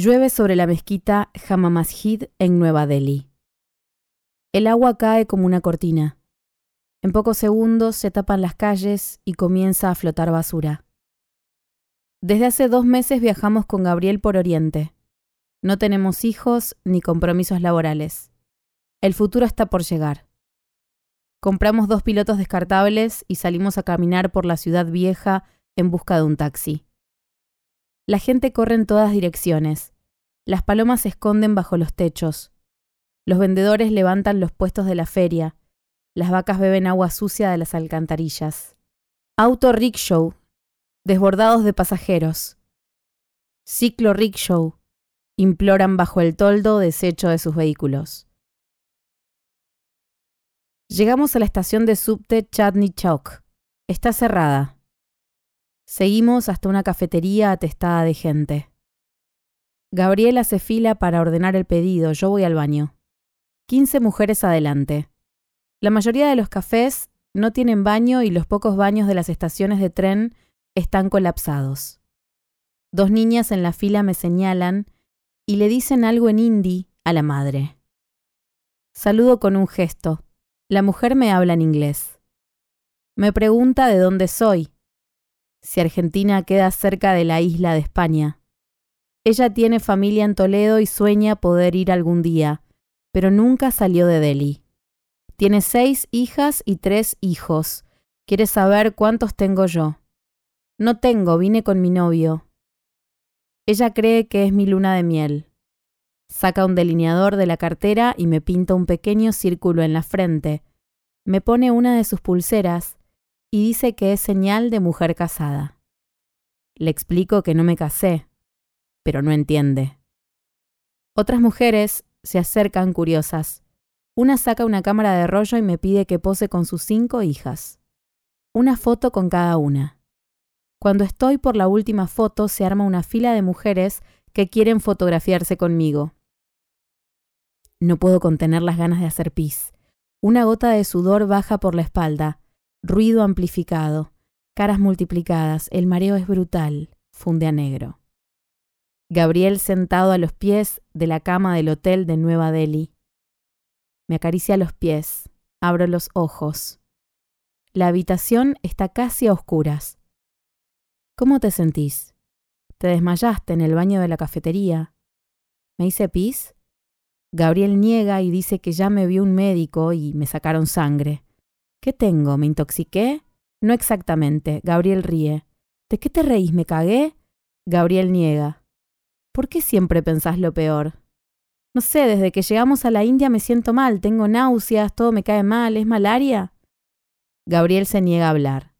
Llueve sobre la mezquita Jama Masjid en Nueva Delhi. El agua cae como una cortina. En pocos segundos se tapan las calles y comienza a flotar basura. Desde hace dos meses viajamos con Gabriel por Oriente. No tenemos hijos ni compromisos laborales. El futuro está por llegar. Compramos dos pilotos descartables y salimos a caminar por la ciudad vieja en busca de un taxi. La gente corre en todas direcciones. Las palomas se esconden bajo los techos. Los vendedores levantan los puestos de la feria. Las vacas beben agua sucia de las alcantarillas. Auto rickshaw, desbordados de pasajeros. Ciclo rickshaw, imploran bajo el toldo desecho de sus vehículos. Llegamos a la estación de subte Chatney Chowk. Está cerrada. Seguimos hasta una cafetería atestada de gente. Gabriela se fila para ordenar el pedido, yo voy al baño. Quince mujeres adelante. La mayoría de los cafés no tienen baño y los pocos baños de las estaciones de tren están colapsados. Dos niñas en la fila me señalan y le dicen algo en hindi a la madre. Saludo con un gesto. La mujer me habla en inglés. Me pregunta de dónde soy si Argentina queda cerca de la isla de España. Ella tiene familia en Toledo y sueña poder ir algún día, pero nunca salió de Delhi. Tiene seis hijas y tres hijos. Quiere saber cuántos tengo yo. No tengo, vine con mi novio. Ella cree que es mi luna de miel. Saca un delineador de la cartera y me pinta un pequeño círculo en la frente. Me pone una de sus pulseras y dice que es señal de mujer casada. Le explico que no me casé, pero no entiende. Otras mujeres se acercan curiosas. Una saca una cámara de rollo y me pide que pose con sus cinco hijas. Una foto con cada una. Cuando estoy por la última foto se arma una fila de mujeres que quieren fotografiarse conmigo. No puedo contener las ganas de hacer pis. Una gota de sudor baja por la espalda ruido amplificado, caras multiplicadas, el mareo es brutal, funde a negro. Gabriel sentado a los pies de la cama del hotel de Nueva Delhi. Me acaricia los pies, abro los ojos. La habitación está casi a oscuras. ¿Cómo te sentís? ¿Te desmayaste en el baño de la cafetería? ¿Me hice pis? Gabriel niega y dice que ya me vio un médico y me sacaron sangre. ¿Qué tengo? ¿Me intoxiqué? No exactamente. Gabriel ríe. ¿De qué te reís? ¿Me cagué? Gabriel niega. ¿Por qué siempre pensás lo peor? No sé, desde que llegamos a la India me siento mal, tengo náuseas, todo me cae mal, ¿es malaria? Gabriel se niega a hablar.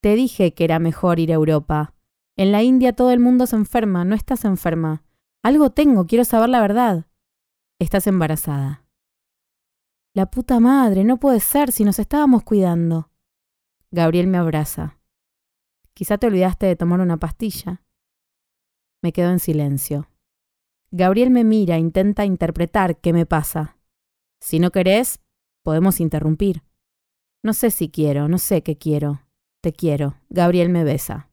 Te dije que era mejor ir a Europa. En la India todo el mundo se enferma, no estás enferma. Algo tengo, quiero saber la verdad. Estás embarazada. La puta madre, no puede ser si nos estábamos cuidando. Gabriel me abraza. Quizá te olvidaste de tomar una pastilla. Me quedo en silencio. Gabriel me mira, intenta interpretar qué me pasa. Si no querés, podemos interrumpir. No sé si quiero, no sé qué quiero. Te quiero. Gabriel me besa.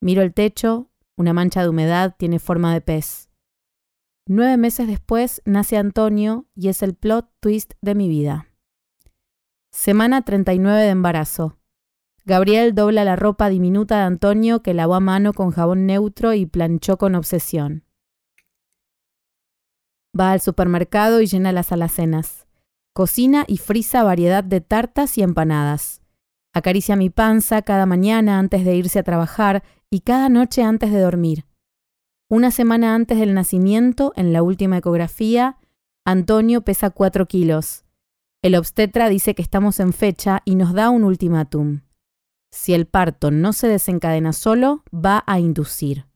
Miro el techo, una mancha de humedad tiene forma de pez. Nueve meses después nace Antonio y es el plot twist de mi vida. Semana 39 de embarazo. Gabriel dobla la ropa diminuta de Antonio que lavó a mano con jabón neutro y planchó con obsesión. Va al supermercado y llena las alacenas. Cocina y frisa variedad de tartas y empanadas. Acaricia mi panza cada mañana antes de irse a trabajar y cada noche antes de dormir. Una semana antes del nacimiento, en la última ecografía, Antonio pesa 4 kilos. El obstetra dice que estamos en fecha y nos da un ultimátum. Si el parto no se desencadena solo, va a inducir.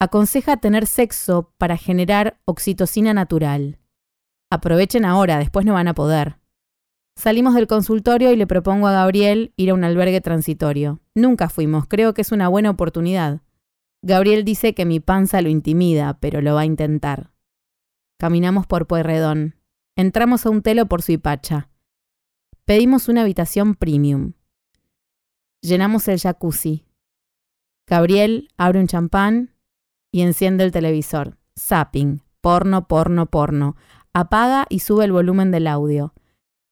Aconseja tener sexo para generar oxitocina natural. Aprovechen ahora, después no van a poder. Salimos del consultorio y le propongo a Gabriel ir a un albergue transitorio. Nunca fuimos, creo que es una buena oportunidad. Gabriel dice que mi panza lo intimida, pero lo va a intentar. Caminamos por Pueyrredón. Entramos a un telo por Suipacha. Pedimos una habitación premium. Llenamos el jacuzzi. Gabriel abre un champán y enciende el televisor. Zapping, porno, porno, porno. Apaga y sube el volumen del audio.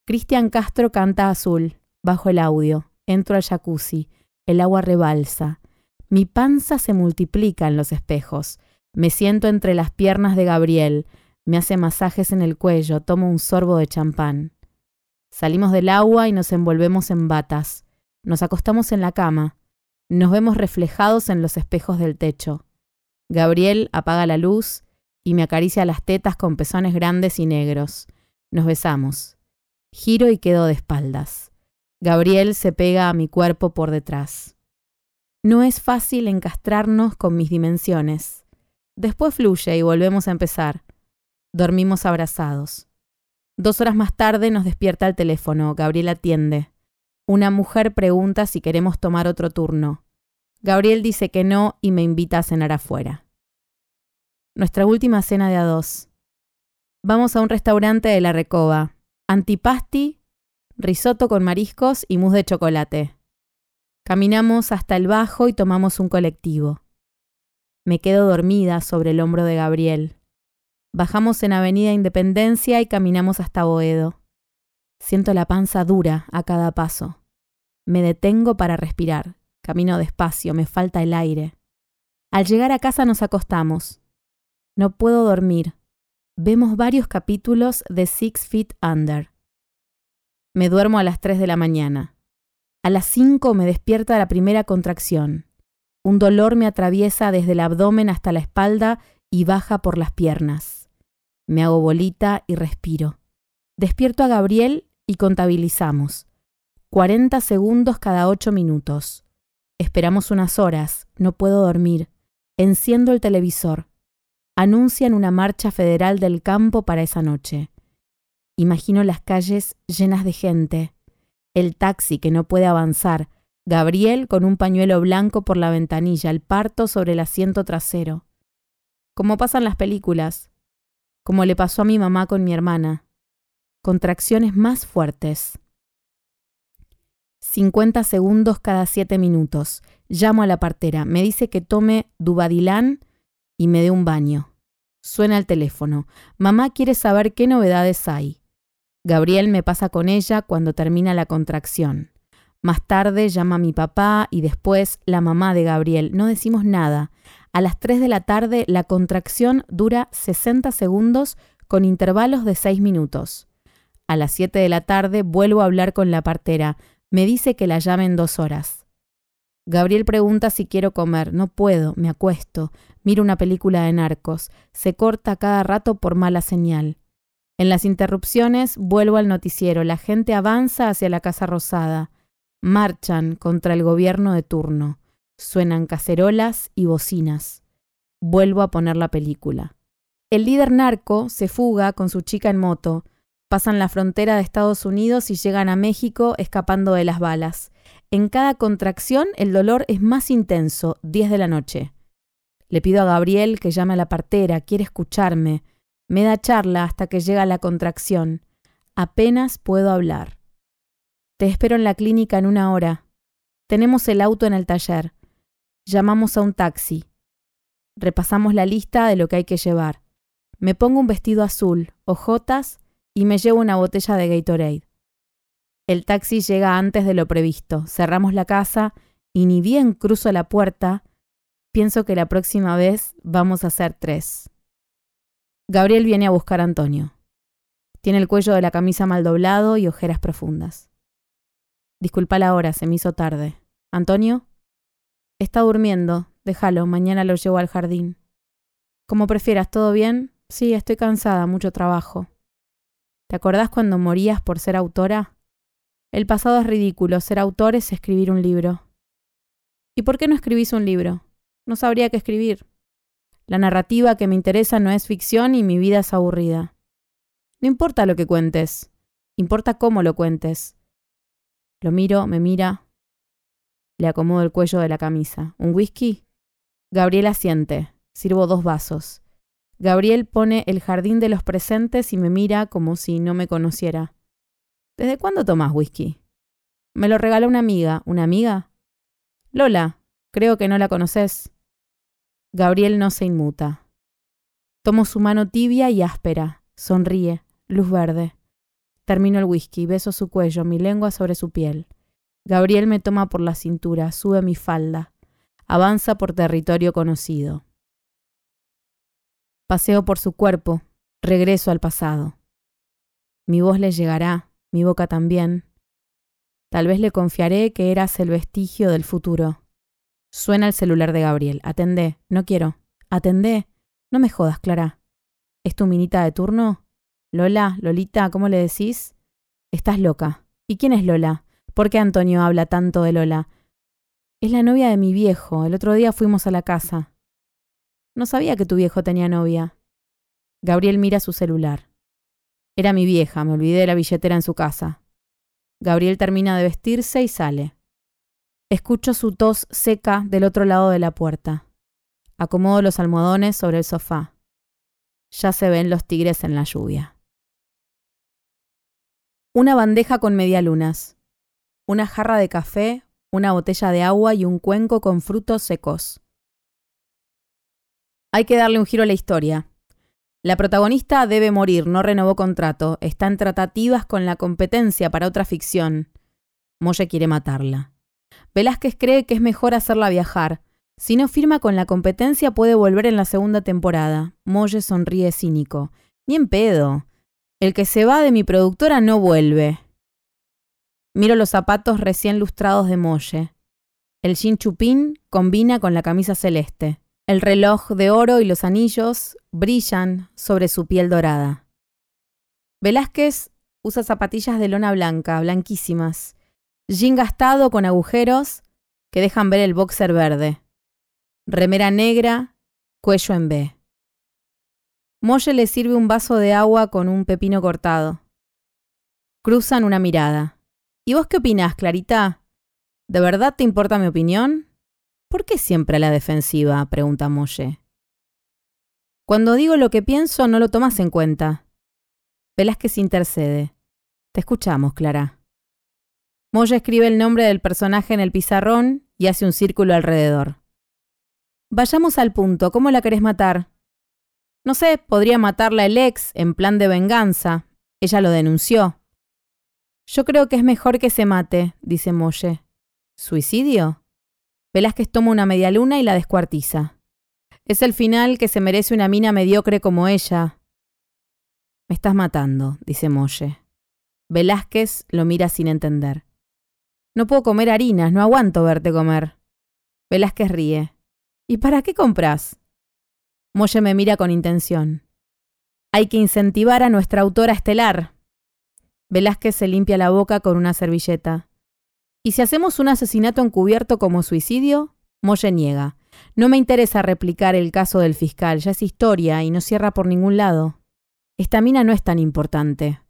Cristian Castro canta azul, bajo el audio. Entro al jacuzzi. El agua rebalsa. Mi panza se multiplica en los espejos. Me siento entre las piernas de Gabriel. Me hace masajes en el cuello. Tomo un sorbo de champán. Salimos del agua y nos envolvemos en batas. Nos acostamos en la cama. Nos vemos reflejados en los espejos del techo. Gabriel apaga la luz y me acaricia las tetas con pezones grandes y negros. Nos besamos. Giro y quedo de espaldas. Gabriel se pega a mi cuerpo por detrás. No es fácil encastrarnos con mis dimensiones. Después fluye y volvemos a empezar. Dormimos abrazados. Dos horas más tarde nos despierta el teléfono. Gabriel atiende. Una mujer pregunta si queremos tomar otro turno. Gabriel dice que no y me invita a cenar afuera. Nuestra última cena de a dos. Vamos a un restaurante de la Recoba. Antipasti, risotto con mariscos y mousse de chocolate. Caminamos hasta el bajo y tomamos un colectivo. Me quedo dormida sobre el hombro de Gabriel. Bajamos en Avenida Independencia y caminamos hasta Boedo. Siento la panza dura a cada paso. Me detengo para respirar. Camino despacio, me falta el aire. Al llegar a casa nos acostamos. No puedo dormir. Vemos varios capítulos de Six Feet Under. Me duermo a las 3 de la mañana. A las 5 me despierta la primera contracción. Un dolor me atraviesa desde el abdomen hasta la espalda y baja por las piernas. Me hago bolita y respiro. Despierto a Gabriel y contabilizamos. 40 segundos cada 8 minutos. Esperamos unas horas, no puedo dormir. Enciendo el televisor. Anuncian una marcha federal del campo para esa noche. Imagino las calles llenas de gente. El taxi que no puede avanzar. Gabriel con un pañuelo blanco por la ventanilla, el parto sobre el asiento trasero. Como pasan las películas, como le pasó a mi mamá con mi hermana. Contracciones más fuertes. 50 segundos cada 7 minutos. Llamo a la partera. Me dice que tome Dubadilán y me dé un baño. Suena el teléfono. Mamá quiere saber qué novedades hay. Gabriel me pasa con ella cuando termina la contracción. Más tarde llama mi papá y después la mamá de Gabriel. No decimos nada. A las 3 de la tarde la contracción dura 60 segundos con intervalos de 6 minutos. A las 7 de la tarde vuelvo a hablar con la partera. Me dice que la llame en dos horas. Gabriel pregunta si quiero comer. No puedo, me acuesto. Miro una película de narcos. Se corta cada rato por mala señal. En las interrupciones vuelvo al noticiero. La gente avanza hacia la Casa Rosada. Marchan contra el gobierno de turno. Suenan cacerolas y bocinas. Vuelvo a poner la película. El líder narco se fuga con su chica en moto. Pasan la frontera de Estados Unidos y llegan a México escapando de las balas. En cada contracción el dolor es más intenso, 10 de la noche. Le pido a Gabriel que llame a la partera, quiere escucharme. Me da charla hasta que llega la contracción. Apenas puedo hablar. Te espero en la clínica en una hora. Tenemos el auto en el taller. Llamamos a un taxi. Repasamos la lista de lo que hay que llevar. Me pongo un vestido azul, ojotas y me llevo una botella de Gatorade. El taxi llega antes de lo previsto. Cerramos la casa y ni bien cruzo la puerta, pienso que la próxima vez vamos a ser tres. Gabriel viene a buscar a Antonio. Tiene el cuello de la camisa mal doblado y ojeras profundas. Disculpa la hora, se me hizo tarde. ¿Antonio? Está durmiendo. Déjalo, mañana lo llevo al jardín. Como prefieras, ¿todo bien? Sí, estoy cansada, mucho trabajo. ¿Te acordás cuando morías por ser autora? El pasado es ridículo, ser autor es escribir un libro. ¿Y por qué no escribís un libro? No sabría qué escribir. La narrativa que me interesa no es ficción y mi vida es aburrida. No importa lo que cuentes, importa cómo lo cuentes. Lo miro, me mira. Le acomodo el cuello de la camisa. ¿Un whisky? Gabriel asiente. Sirvo dos vasos. Gabriel pone el jardín de los presentes y me mira como si no me conociera. ¿Desde cuándo tomas whisky? Me lo regaló una amiga. ¿Una amiga? Lola, creo que no la conoces. Gabriel no se inmuta. Tomo su mano tibia y áspera. Sonríe. Luz verde. Termino el whisky, beso su cuello, mi lengua sobre su piel. Gabriel me toma por la cintura, sube mi falda. Avanza por territorio conocido. Paseo por su cuerpo, regreso al pasado. Mi voz le llegará, mi boca también. Tal vez le confiaré que eras el vestigio del futuro. Suena el celular de Gabriel. Atendé. No quiero. Atendé. No me jodas, Clara. ¿Es tu minita de turno? Lola, Lolita, ¿cómo le decís? Estás loca. ¿Y quién es Lola? ¿Por qué Antonio habla tanto de Lola? Es la novia de mi viejo. El otro día fuimos a la casa. No sabía que tu viejo tenía novia. Gabriel mira su celular. Era mi vieja, me olvidé de la billetera en su casa. Gabriel termina de vestirse y sale. Escucho su tos seca del otro lado de la puerta. Acomodo los almohadones sobre el sofá. Ya se ven los tigres en la lluvia. Una bandeja con medialunas. Una jarra de café, una botella de agua y un cuenco con frutos secos. Hay que darle un giro a la historia. La protagonista debe morir, no renovó contrato, está en tratativas con la competencia para otra ficción. Molle quiere matarla. Velázquez cree que es mejor hacerla viajar. Si no firma con la competencia puede volver en la segunda temporada. Molle sonríe cínico. Ni en pedo. El que se va de mi productora no vuelve. Miro los zapatos recién lustrados de Molle. El jean chupín combina con la camisa celeste. El reloj de oro y los anillos brillan sobre su piel dorada. Velázquez usa zapatillas de lona blanca, blanquísimas, jean gastado con agujeros que dejan ver el boxer verde, remera negra, cuello en B. Molle le sirve un vaso de agua con un pepino cortado. Cruzan una mirada. ¿Y vos qué opinás, Clarita? ¿De verdad te importa mi opinión? ¿Por qué siempre a la defensiva? pregunta Molle. Cuando digo lo que pienso, no lo tomas en cuenta. Velázquez intercede. Te escuchamos, Clara. Molle escribe el nombre del personaje en el pizarrón y hace un círculo alrededor. Vayamos al punto. ¿Cómo la querés matar? No sé, podría matarla el ex en plan de venganza. Ella lo denunció. Yo creo que es mejor que se mate, dice Molle. ¿Suicidio? Velázquez toma una media luna y la descuartiza. Es el final que se merece una mina mediocre como ella. Me estás matando, dice Molle. Velázquez lo mira sin entender. No puedo comer harinas, no aguanto verte comer. Velázquez ríe. ¿Y para qué compras? Molle me mira con intención. Hay que incentivar a nuestra autora estelar. Velázquez se limpia la boca con una servilleta. ¿Y si hacemos un asesinato encubierto como suicidio? Molle niega. No me interesa replicar el caso del fiscal, ya es historia y no cierra por ningún lado. Esta mina no es tan importante.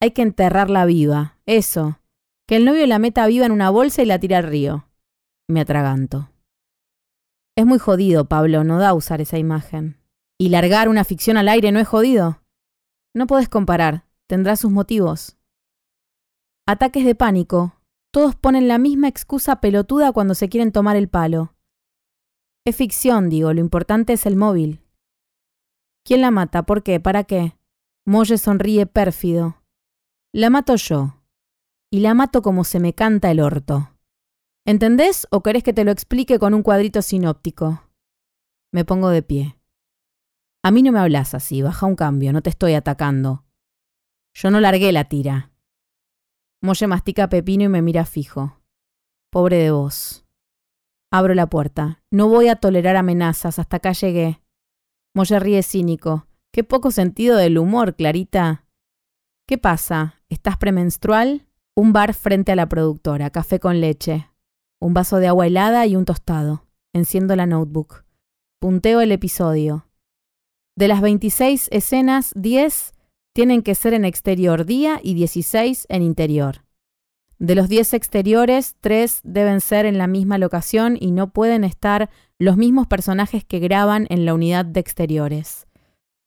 Hay que enterrarla viva, eso. Que el novio la meta viva en una bolsa y la tire al río. Me atraganto. Es muy jodido, Pablo, no da usar esa imagen. ¿Y largar una ficción al aire no es jodido? No podés comparar, tendrá sus motivos. Ataques de pánico, todos ponen la misma excusa pelotuda cuando se quieren tomar el palo. Es ficción, digo, lo importante es el móvil. ¿Quién la mata? ¿Por qué? ¿Para qué? Molle sonríe pérfido. La mato yo. Y la mato como se me canta el orto. ¿Entendés o querés que te lo explique con un cuadrito sinóptico? Me pongo de pie. A mí no me hablas así, baja un cambio, no te estoy atacando. Yo no largué la tira. Molle mastica pepino y me mira fijo. Pobre de vos. Abro la puerta. No voy a tolerar amenazas, hasta acá llegué. Molle ríe cínico. Qué poco sentido del humor, Clarita. ¿Qué pasa? ¿Estás premenstrual? Un bar frente a la productora, café con leche. Un vaso de agua helada y un tostado. Enciendo la notebook. Punteo el episodio. De las 26 escenas, 10 tienen que ser en exterior día y 16 en interior. De los 10 exteriores, 3 deben ser en la misma locación y no pueden estar los mismos personajes que graban en la unidad de exteriores.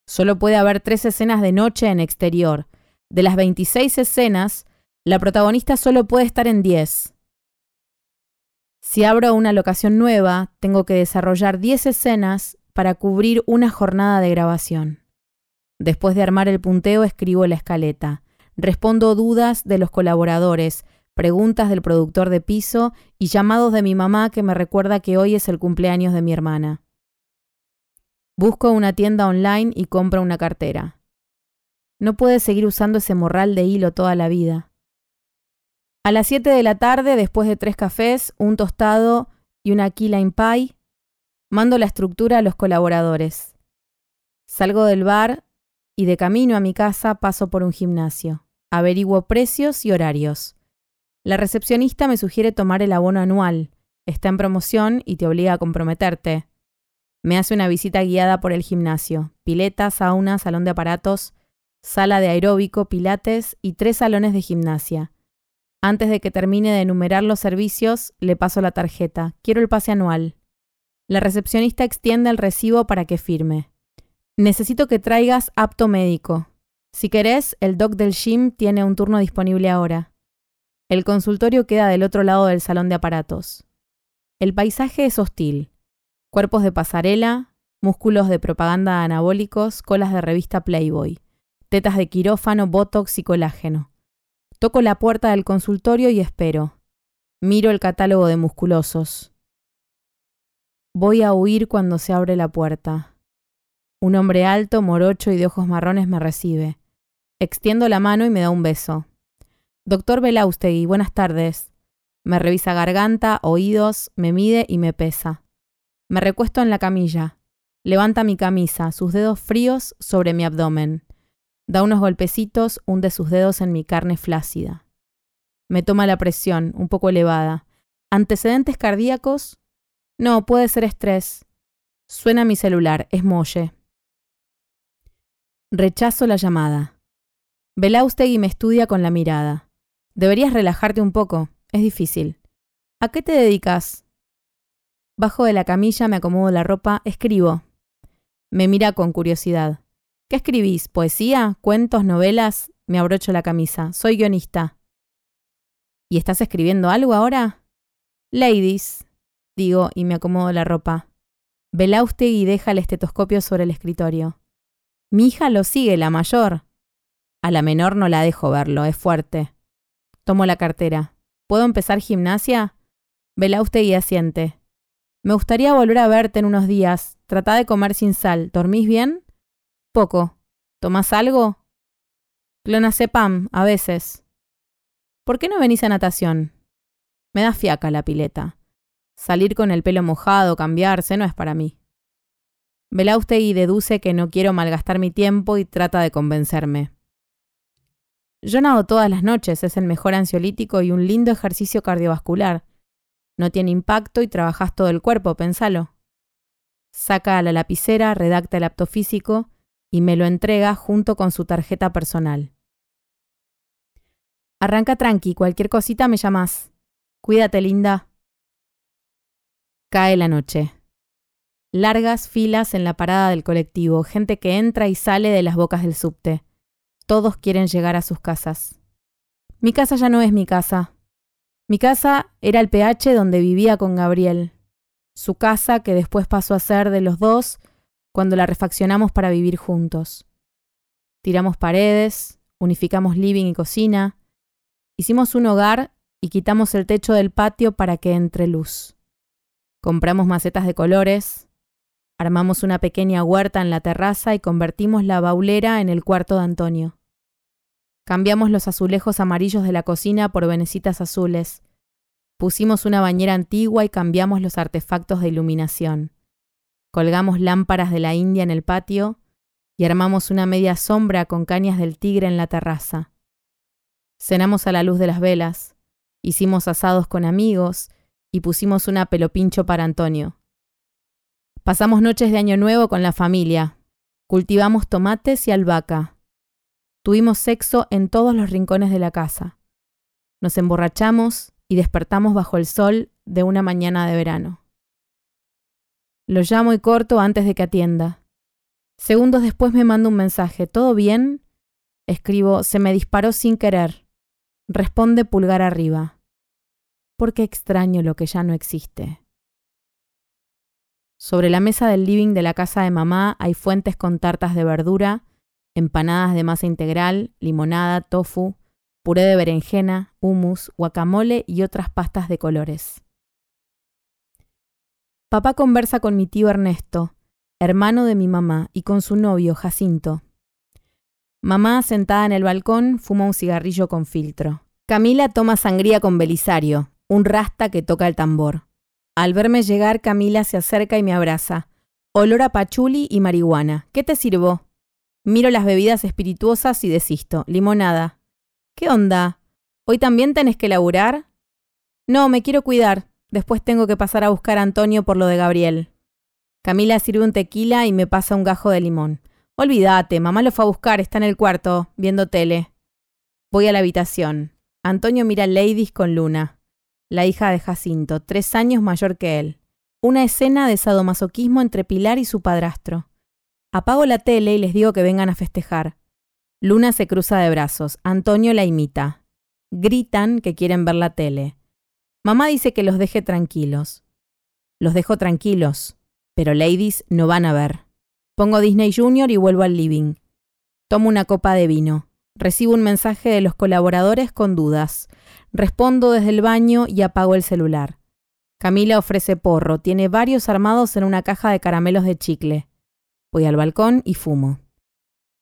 Solo puede haber 3 escenas de noche en exterior. De las 26 escenas, la protagonista solo puede estar en 10. Si abro una locación nueva, tengo que desarrollar 10 escenas para cubrir una jornada de grabación. Después de armar el punteo, escribo la escaleta. Respondo dudas de los colaboradores, preguntas del productor de piso y llamados de mi mamá que me recuerda que hoy es el cumpleaños de mi hermana. Busco una tienda online y compro una cartera. No puedes seguir usando ese morral de hilo toda la vida. A las 7 de la tarde, después de tres cafés, un tostado y una key lime pie, mando la estructura a los colaboradores. Salgo del bar y de camino a mi casa paso por un gimnasio. Averiguo precios y horarios. La recepcionista me sugiere tomar el abono anual. Está en promoción y te obliga a comprometerte. Me hace una visita guiada por el gimnasio. Pileta, sauna, salón de aparatos, sala de aeróbico, pilates y tres salones de gimnasia. Antes de que termine de enumerar los servicios, le paso la tarjeta. Quiero el pase anual. La recepcionista extiende el recibo para que firme. Necesito que traigas apto médico. Si querés, el doc del gym tiene un turno disponible ahora. El consultorio queda del otro lado del salón de aparatos. El paisaje es hostil. Cuerpos de pasarela, músculos de propaganda anabólicos, colas de revista Playboy, tetas de quirófano, botox y colágeno. Toco la puerta del consultorio y espero. Miro el catálogo de musculosos. Voy a huir cuando se abre la puerta. Un hombre alto, morocho y de ojos marrones me recibe. Extiendo la mano y me da un beso. Doctor Belaustegui, buenas tardes. Me revisa garganta, oídos, me mide y me pesa. Me recuesto en la camilla. Levanta mi camisa, sus dedos fríos sobre mi abdomen. Da unos golpecitos, hunde sus dedos en mi carne flácida. Me toma la presión, un poco elevada. ¿Antecedentes cardíacos? No, puede ser estrés. Suena mi celular, es Molle. Rechazo la llamada. Belaustegui me estudia con la mirada. Deberías relajarte un poco, es difícil. ¿A qué te dedicas? Bajo de la camilla, me acomodo la ropa, escribo. Me mira con curiosidad. ¿Qué escribís? ¿Poesía? ¿Cuentos? ¿Novelas? Me abrocho la camisa. Soy guionista. ¿Y estás escribiendo algo ahora? Ladies, digo y me acomodo la ropa. y deja el estetoscopio sobre el escritorio. Mi hija lo sigue, la mayor. A la menor no la dejo verlo, es fuerte. Tomo la cartera. ¿Puedo empezar gimnasia? y asiente. Me gustaría volver a verte en unos días. Trata de comer sin sal. ¿Dormís bien? Poco. ¿Tomás algo? Clonazepam, a veces. ¿Por qué no venís a natación? Me da fiaca la pileta. Salir con el pelo mojado, cambiarse, no es para mí. y deduce que no quiero malgastar mi tiempo y trata de convencerme. Yo nado todas las noches, es el mejor ansiolítico y un lindo ejercicio cardiovascular. No tiene impacto y trabajas todo el cuerpo, pensalo. Saca a la lapicera, redacta el apto físico y me lo entrega junto con su tarjeta personal. Arranca tranqui, cualquier cosita me llamas. Cuídate, linda. Cae la noche. Largas filas en la parada del colectivo, gente que entra y sale de las bocas del subte. Todos quieren llegar a sus casas. Mi casa ya no es mi casa. Mi casa era el PH donde vivía con Gabriel. Su casa, que después pasó a ser de los dos, cuando la refaccionamos para vivir juntos. Tiramos paredes, unificamos living y cocina, hicimos un hogar y quitamos el techo del patio para que entre luz. Compramos macetas de colores, armamos una pequeña huerta en la terraza y convertimos la baulera en el cuarto de Antonio. Cambiamos los azulejos amarillos de la cocina por venecitas azules. Pusimos una bañera antigua y cambiamos los artefactos de iluminación. Colgamos lámparas de la India en el patio y armamos una media sombra con cañas del tigre en la terraza. Cenamos a la luz de las velas, hicimos asados con amigos y pusimos una pelopincho para Antonio. Pasamos noches de Año Nuevo con la familia, cultivamos tomates y albahaca. Tuvimos sexo en todos los rincones de la casa. Nos emborrachamos y despertamos bajo el sol de una mañana de verano. Lo llamo y corto antes de que atienda. Segundos después me manda un mensaje. ¿Todo bien? Escribo, se me disparó sin querer. Responde pulgar arriba. porque extraño lo que ya no existe. Sobre la mesa del living de la casa de mamá hay fuentes con tartas de verdura, empanadas de masa integral, limonada, tofu, puré de berenjena, hummus, guacamole y otras pastas de colores. Papá conversa con mi tío Ernesto, hermano de mi mamá, y con su novio Jacinto. Mamá, sentada en el balcón, fuma un cigarrillo con filtro. Camila toma sangría con Belisario, un rasta que toca el tambor. Al verme llegar, Camila se acerca y me abraza. Olor a pachuli y marihuana. ¿Qué te sirvo? Miro las bebidas espirituosas y desisto. Limonada. ¿Qué onda? ¿Hoy también tenés que laburar? No, me quiero cuidar. Después tengo que pasar a buscar a Antonio por lo de Gabriel. Camila sirve un tequila y me pasa un gajo de limón. Olvídate, mamá lo fue a buscar, está en el cuarto, viendo tele. Voy a la habitación. Antonio mira Ladies con Luna, la hija de Jacinto, tres años mayor que él. Una escena de sadomasoquismo entre Pilar y su padrastro. Apago la tele y les digo que vengan a festejar. Luna se cruza de brazos. Antonio la imita. Gritan que quieren ver la tele. Mamá dice que los deje tranquilos. Los dejo tranquilos, pero ladies no van a ver. Pongo Disney Junior y vuelvo al living. Tomo una copa de vino. Recibo un mensaje de los colaboradores con dudas. Respondo desde el baño y apago el celular. Camila ofrece porro. Tiene varios armados en una caja de caramelos de chicle. Voy al balcón y fumo.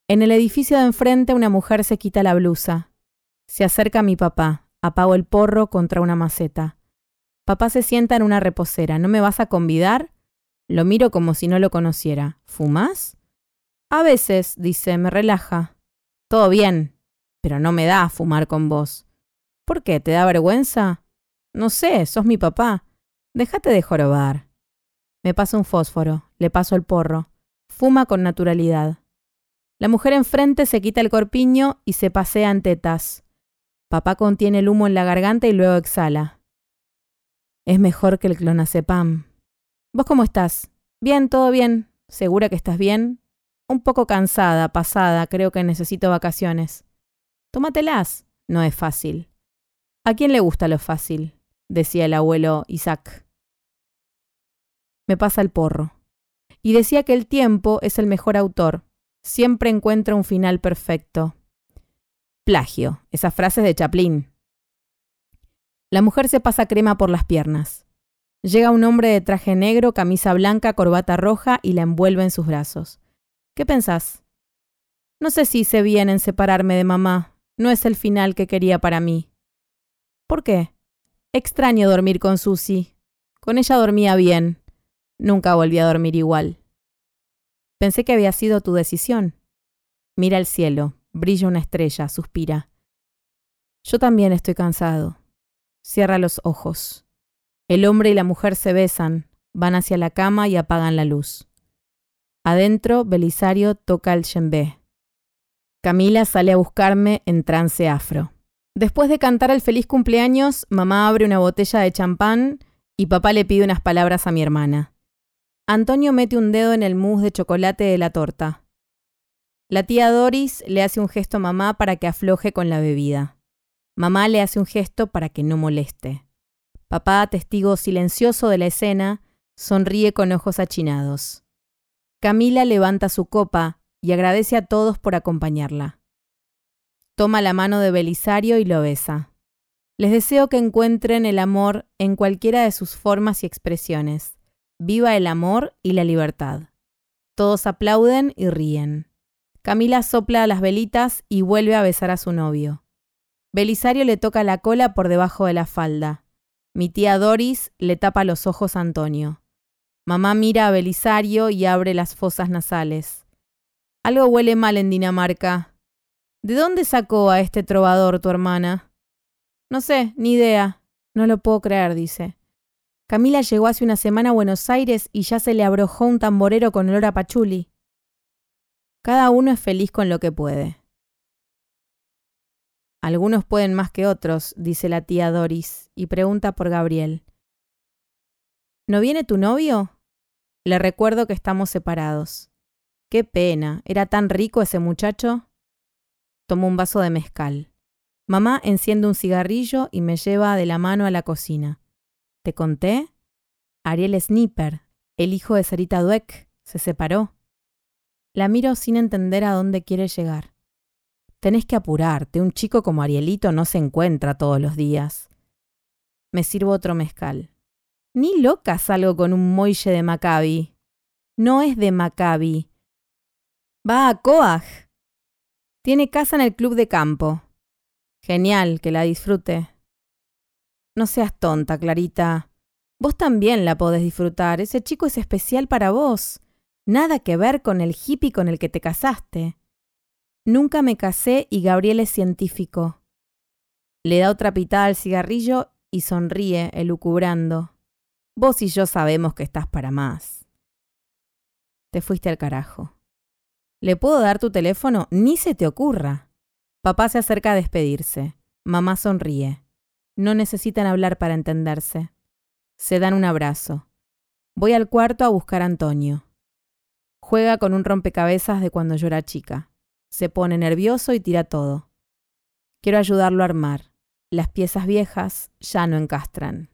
En el edificio de enfrente una mujer se quita la blusa. Se acerca a mi papá. Apago el porro contra una maceta. Papá se sienta en una reposera. ¿No me vas a convidar? Lo miro como si no lo conociera. ¿Fumas? A veces, dice, me relaja. Todo bien, pero no me da fumar con vos. ¿Por qué? ¿Te da vergüenza? No sé, sos mi papá. Déjate de jorobar. Me pasa un fósforo, le paso el porro. Fuma con naturalidad. La mujer enfrente se quita el corpiño y se pasea en tetas. Papá contiene el humo en la garganta y luego exhala. Es mejor que el clonazepam. ¿Vos cómo estás? Bien, todo bien. ¿Segura que estás bien? Un poco cansada, pasada, creo que necesito vacaciones. Tómatelas. No es fácil. ¿A quién le gusta lo fácil? decía el abuelo Isaac. Me pasa el porro. Y decía que el tiempo es el mejor autor. Siempre encuentra un final perfecto. Plagio. Esas frases de Chaplin. La mujer se pasa crema por las piernas. Llega un hombre de traje negro, camisa blanca, corbata roja y la envuelve en sus brazos. ¿Qué pensás? No sé si hice bien en separarme de mamá. No es el final que quería para mí. ¿Por qué? Extraño dormir con Susie. Con ella dormía bien. Nunca volví a dormir igual. Pensé que había sido tu decisión. Mira el cielo, brilla una estrella, suspira. Yo también estoy cansado. Cierra los ojos. El hombre y la mujer se besan, van hacia la cama y apagan la luz. Adentro, Belisario toca el chembé. Camila sale a buscarme en trance afro. Después de cantar el feliz cumpleaños, mamá abre una botella de champán y papá le pide unas palabras a mi hermana. Antonio mete un dedo en el mousse de chocolate de la torta. La tía Doris le hace un gesto a mamá para que afloje con la bebida. Mamá le hace un gesto para que no moleste. Papá, testigo silencioso de la escena, sonríe con ojos achinados. Camila levanta su copa y agradece a todos por acompañarla. Toma la mano de Belisario y lo besa. Les deseo que encuentren el amor en cualquiera de sus formas y expresiones. Viva el amor y la libertad. Todos aplauden y ríen. Camila sopla las velitas y vuelve a besar a su novio. Belisario le toca la cola por debajo de la falda. Mi tía Doris le tapa los ojos a Antonio. Mamá mira a Belisario y abre las fosas nasales. Algo huele mal en Dinamarca. ¿De dónde sacó a este trovador tu hermana? No sé, ni idea. No lo puedo creer, dice. Camila llegó hace una semana a Buenos Aires y ya se le abrojó un tamborero con olor a pachuli. Cada uno es feliz con lo que puede. Algunos pueden más que otros, dice la tía Doris, y pregunta por Gabriel. ¿No viene tu novio? Le recuerdo que estamos separados. Qué pena, ¿era tan rico ese muchacho? Tomó un vaso de mezcal. Mamá enciende un cigarrillo y me lleva de la mano a la cocina. ¿Te conté? Ariel Snipper, el hijo de Sarita Dweck, se separó. La miro sin entender a dónde quiere llegar. Tenés que apurarte, un chico como Arielito no se encuentra todos los días. Me sirvo otro mezcal. Ni loca salgo con un moille de Maccabi. No es de Maccabi. Va a Coag. Tiene casa en el club de campo. Genial, que la disfrute. No seas tonta, Clarita. Vos también la podés disfrutar. Ese chico es especial para vos. Nada que ver con el hippie con el que te casaste. Nunca me casé y Gabriel es científico. Le da otra pitada al cigarrillo y sonríe, elucubrando. Vos y yo sabemos que estás para más. Te fuiste al carajo. ¿Le puedo dar tu teléfono? Ni se te ocurra. Papá se acerca a despedirse. Mamá sonríe. No necesitan hablar para entenderse. Se dan un abrazo. Voy al cuarto a buscar a Antonio. Juega con un rompecabezas de cuando yo era chica. Se pone nervioso y tira todo. Quiero ayudarlo a armar. Las piezas viejas ya no encastran.